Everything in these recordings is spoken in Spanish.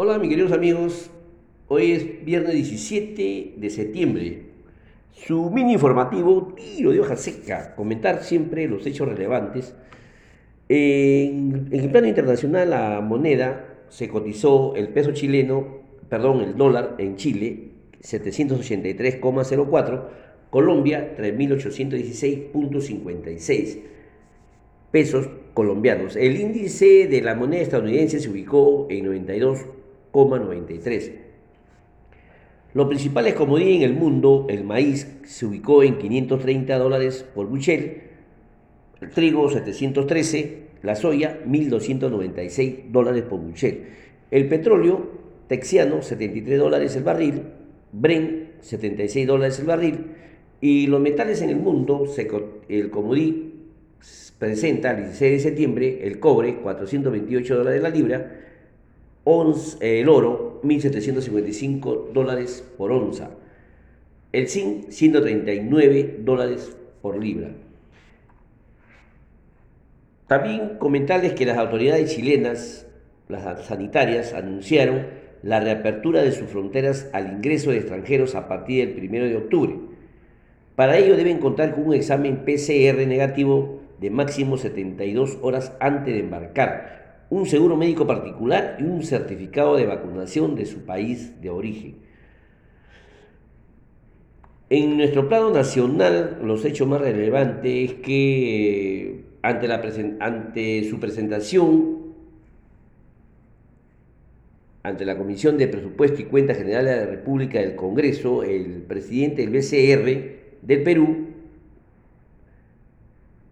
Hola mis queridos amigos, hoy es viernes 17 de septiembre. Su mini informativo, tiro de hoja seca, comentar siempre los hechos relevantes. En, el plano internacional la moneda se cotizó el peso chileno, perdón, el dólar en Chile, 783,04, Colombia 3.816.56 pesos colombianos. El índice de la moneda estadounidense se ubicó en 92 93. Los principales commodities en el mundo, el maíz se ubicó en 530 dólares por buchel, el trigo 713, la soya 1296 dólares por buchel, el petróleo texiano 73 dólares el barril, Bren 76 dólares el barril y los metales en el mundo, el comodí presenta el 16 de septiembre el cobre 428 dólares la libra, el oro, 1.755 dólares por onza. El zinc, 139 dólares por libra. También comentarles que las autoridades chilenas, las sanitarias, anunciaron la reapertura de sus fronteras al ingreso de extranjeros a partir del 1 de octubre. Para ello deben contar con un examen PCR negativo de máximo 72 horas antes de embarcar, un seguro médico particular y un certificado de vacunación de su país de origen. En nuestro plano nacional, los hechos más relevantes es que eh, ante, la su presentación ante la Comisión de Presupuesto y Cuenta General de la República del Congreso, el presidente del BCR del Perú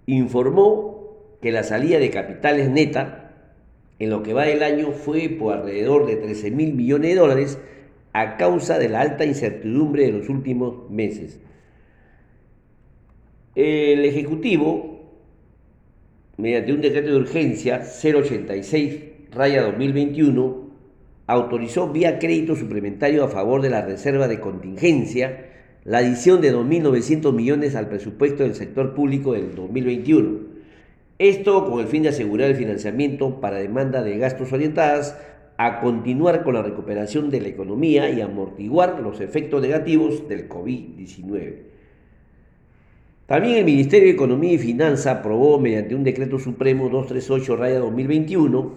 informó que la salida de capitales neta en lo que va del año fue por alrededor de 13 mil millones de dólares a causa de la alta incertidumbre de los últimos meses. El Ejecutivo, mediante un decreto de urgencia 086 raya 2021, autorizó vía crédito suplementario a favor de la reserva de contingencia la adición de 2.900 millones al presupuesto del sector público del 2021 esto con el fin de asegurar el financiamiento para demanda de gastos orientadas a continuar con la recuperación de la economía y amortiguar los efectos negativos del COVID-19. También el Ministerio de Economía y Finanza aprobó mediante un decreto supremo 238-2021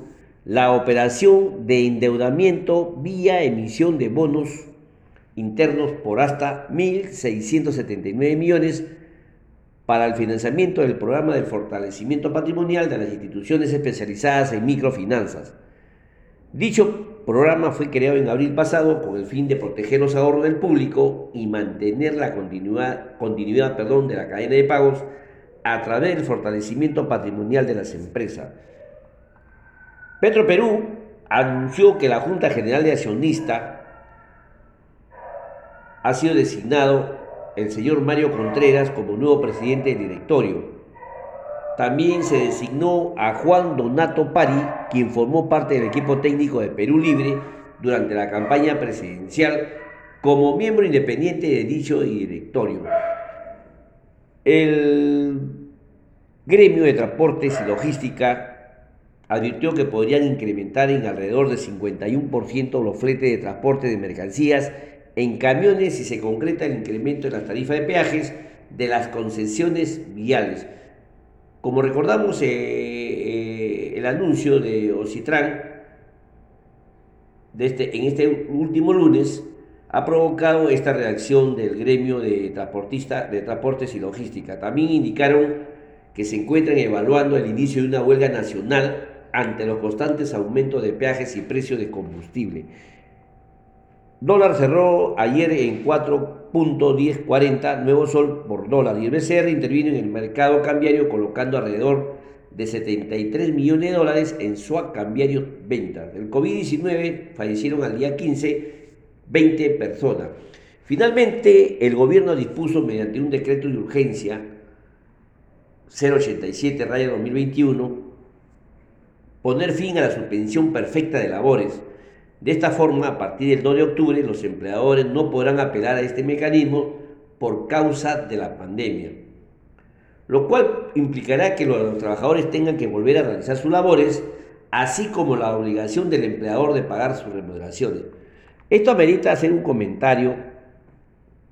la operación de endeudamiento vía emisión de bonos internos por hasta 1.679 millones para el financiamiento del programa de fortalecimiento patrimonial de las instituciones especializadas en microfinanzas. Dicho programa fue creado en abril pasado con el fin de proteger los ahorros del público y mantener la continuidad, continuidad perdón, de la cadena de pagos a través del fortalecimiento patrimonial de las empresas. Petro Perú anunció que la Junta General de Accionista ha sido designado el señor Mario Contreras como nuevo presidente del directorio. También se designó a Juan Donato Pari, quien formó parte del equipo técnico de Perú Libre durante la campaña presidencial como miembro independiente de dicho directorio. El gremio de transportes y logística advirtió que podrían incrementar en alrededor de 51% los fletes de transporte de mercancías en camiones si se concreta el incremento en las tarifas de peajes de las concesiones viales. Como recordamos, eh, eh, el anuncio de Ocitran de este, en este último lunes ha provocado esta reacción del gremio de transportistas de transportes y logística. También indicaron que se encuentran evaluando el inicio de una huelga nacional ante los constantes aumentos de peajes y precios de combustible. Dólar cerró ayer en 4.1040 nuevo sol por dólar y el BCR intervino en el mercado cambiario colocando alrededor de 73 millones de dólares en swap cambiario ventas. El COVID-19 fallecieron al día 15 20 personas. Finalmente, el gobierno dispuso mediante un decreto de urgencia 087 2021 poner fin a la suspensión perfecta de labores de esta forma, a partir del 2 de octubre, los empleadores no podrán apelar a este mecanismo por causa de la pandemia, lo cual implicará que los trabajadores tengan que volver a realizar sus labores así como la obligación del empleador de pagar sus remuneraciones. Esto amerita hacer un comentario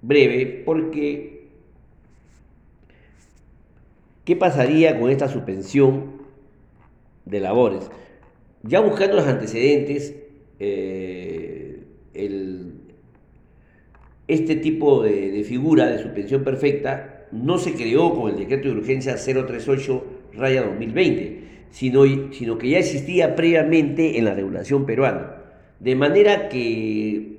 breve porque ¿qué pasaría con esta suspensión de labores? Ya buscando los antecedentes, eh, este tipo de, figura de suspensión perfecta no se creó con el decreto de urgencia 038 raya 2020, sino, sino que ya existía previamente en la regulación peruana. De manera que,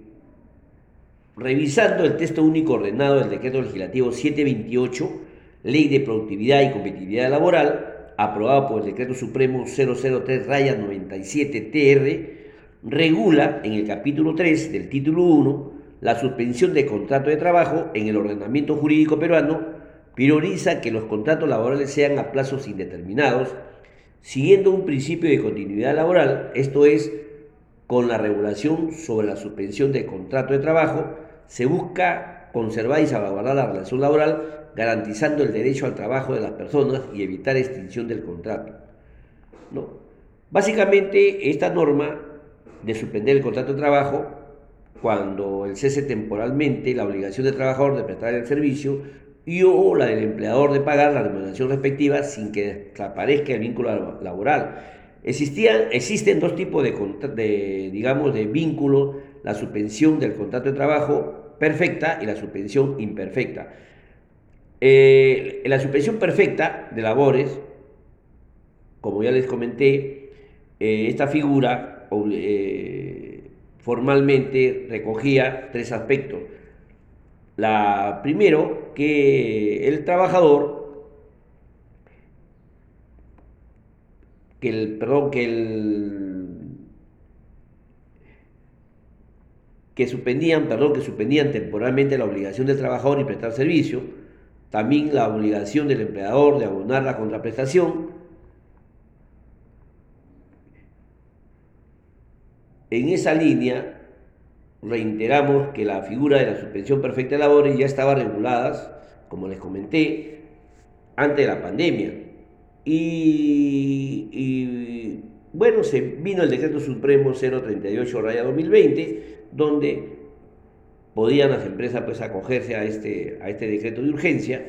revisando el texto único ordenado del decreto legislativo 728, Ley de Productividad y Competitividad Laboral, aprobado por el Decreto Supremo 003 raya 97 TR, regula en el capítulo 3 del título 1 la suspensión de contrato de trabajo en el ordenamiento jurídico peruano, prioriza que los contratos laborales sean a plazos indeterminados, siguiendo un principio de continuidad laboral, esto es, con la regulación sobre la suspensión de contrato de trabajo, se busca conservar y salvaguardar la relación laboral garantizando el derecho al trabajo de las personas y evitar extinción del contrato. ¿no? Básicamente, esta norma de suspender el contrato de trabajo, cuando el cese temporalmente la obligación del trabajador de prestar el servicio y o la del empleador de pagar la remuneración respectiva sin que desaparezca el vínculo laboral. Existían, existen dos tipos de, digamos, de vínculo, la suspensión del contrato de trabajo perfecta y la suspensión imperfecta. Eh, la suspensión perfecta de labores, como ya les comenté, eh, esta figura eh, formalmente recogía tres aspectos. La primero, que el trabajador, que el, perdón, que el que suspendían, perdón, que suspendían temporalmente la obligación del trabajador y prestar servicio, también la obligación del empleador de abonar la contraprestación. En esa línea, reiteramos que la figura de la suspensión perfecta de labores ya estaba regulada, como les comenté, antes de la pandemia. Y, bueno, se vino el decreto supremo 038 2020, donde podían las empresas pues acogerse a este, a este decreto de urgencia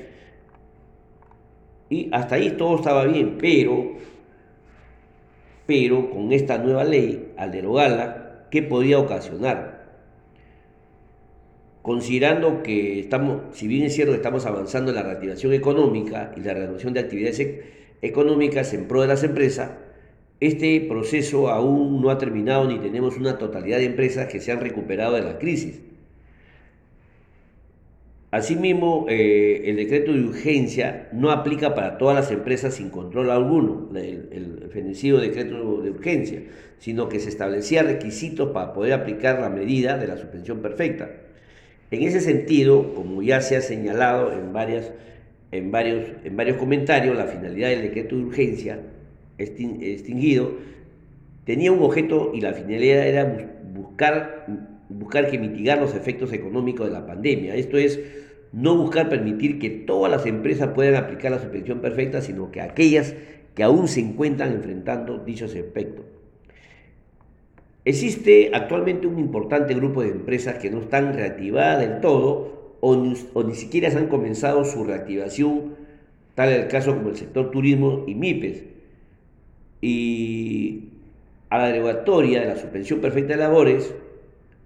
y hasta ahí todo estaba bien, pero, pero con esta nueva ley, al derogarla, ¿qué podía ocasionar? Considerando que estamos, si bien es cierto que estamos avanzando en la reactivación económica y la reanudación de actividades e-, económicas en pro de las empresas, este proceso aún no ha terminado ni tenemos una totalidad de empresas que se han recuperado de la crisis. Asimismo, eh, el decreto de urgencia no aplica para todas las empresas sin control alguno, el, el fenecido decreto de urgencia, sino que se establecía requisitos para poder aplicar la medida de la suspensión perfecta. En ese sentido, como ya se ha señalado en, varias, en, varios, en varios comentarios, la finalidad del decreto de urgencia extinguido tenía un objeto y la finalidad era buscar buscar que mitigar los efectos económicos de la pandemia. Esto es, no buscar permitir que todas las empresas puedan aplicar la suspensión perfecta, sino que aquellas que aún se encuentran enfrentando dichos efectos. Existe actualmente un importante grupo de empresas que no están reactivadas del todo o ni, siquiera han comenzado su reactivación, tal es el caso como el sector turismo y MIPES. Y a la derogatoria de la suspensión perfecta de labores,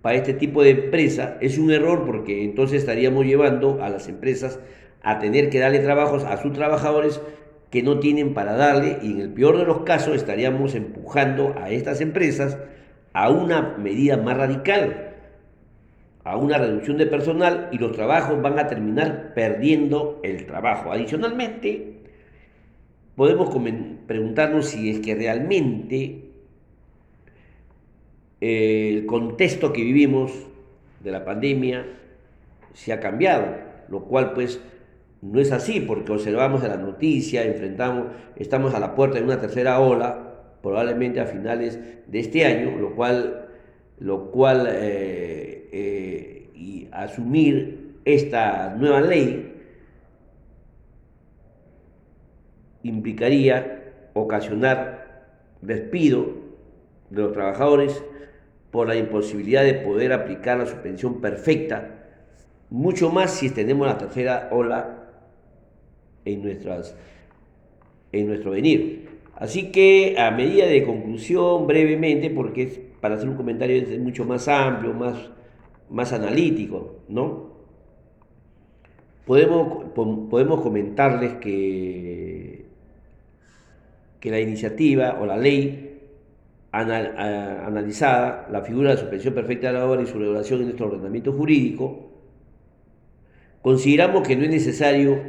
para este tipo de empresa es un error porque entonces estaríamos llevando a las empresas a tener que darle trabajos a sus trabajadores que no tienen para darle y en el peor de los casos estaríamos empujando a estas empresas a una medida más radical, a una reducción de personal y los trabajos van a terminar perdiendo el trabajo. Adicionalmente, podemos preguntarnos si es que realmente el contexto que vivimos de la pandemia se ha cambiado, lo cual pues no es así porque observamos en la noticia, enfrentamos, estamos a la puerta de una tercera ola, probablemente a finales de este año, lo cual, lo cual eh, eh, asumir esta nueva ley implicaría ocasionar despido de los trabajadores por la imposibilidad de poder aplicar la suspensión perfecta, mucho más si tenemos la tercera ola en, nuestras, en nuestro venir. Así que a medida de conclusión, brevemente, porque para hacer un comentario es mucho más amplio, más, más analítico, ¿no? Podemos, podemos comentarles que, que la iniciativa o la ley analizada, la figura de la suspensión perfecta de la obra y su regulación en nuestro ordenamiento jurídico, consideramos que no es necesario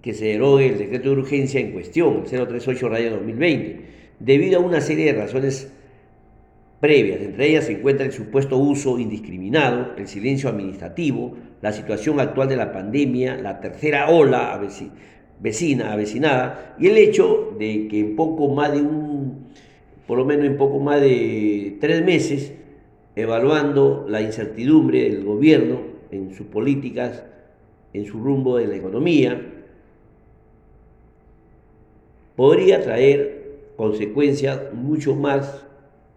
que se derogue el decreto de urgencia en cuestión, el 038 2020, debido a una serie de razones previas. Entre ellas se encuentra el supuesto uso indiscriminado, el silencio administrativo, la situación actual de la pandemia, la tercera ola vecina, avecinada, y el hecho de que en poco más de un, por lo menos en poco más de tres meses, evaluando la incertidumbre del gobierno en sus políticas, en su rumbo de la economía, podría traer consecuencias mucho más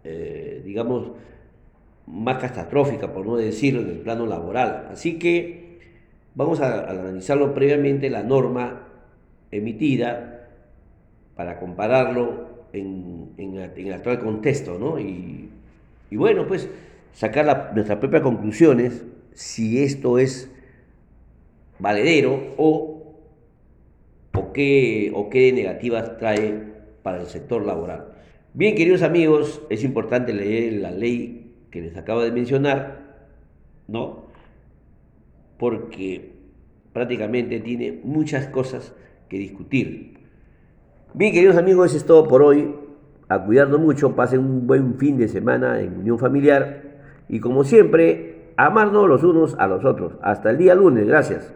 eh, digamos, más catastrófica, por no decirlo, en el plano laboral. Así que vamos a, analizarlo previamente, la norma emitida, para compararlo en, el actual contexto, ¿no? Y, bueno, pues sacar nuestras propias conclusiones, si esto es valedero o, o, qué, o qué negativas trae para el sector laboral. Bien, queridos amigos, es importante leer la ley que les acabo de mencionar, ¿no? Porque prácticamente tiene muchas cosas que discutir. Bien, queridos amigos, eso es todo por hoy. A cuidarnos mucho, pasen un buen fin de semana en unión familiar y como siempre, amarnos los unos a los otros. Hasta el día lunes, gracias.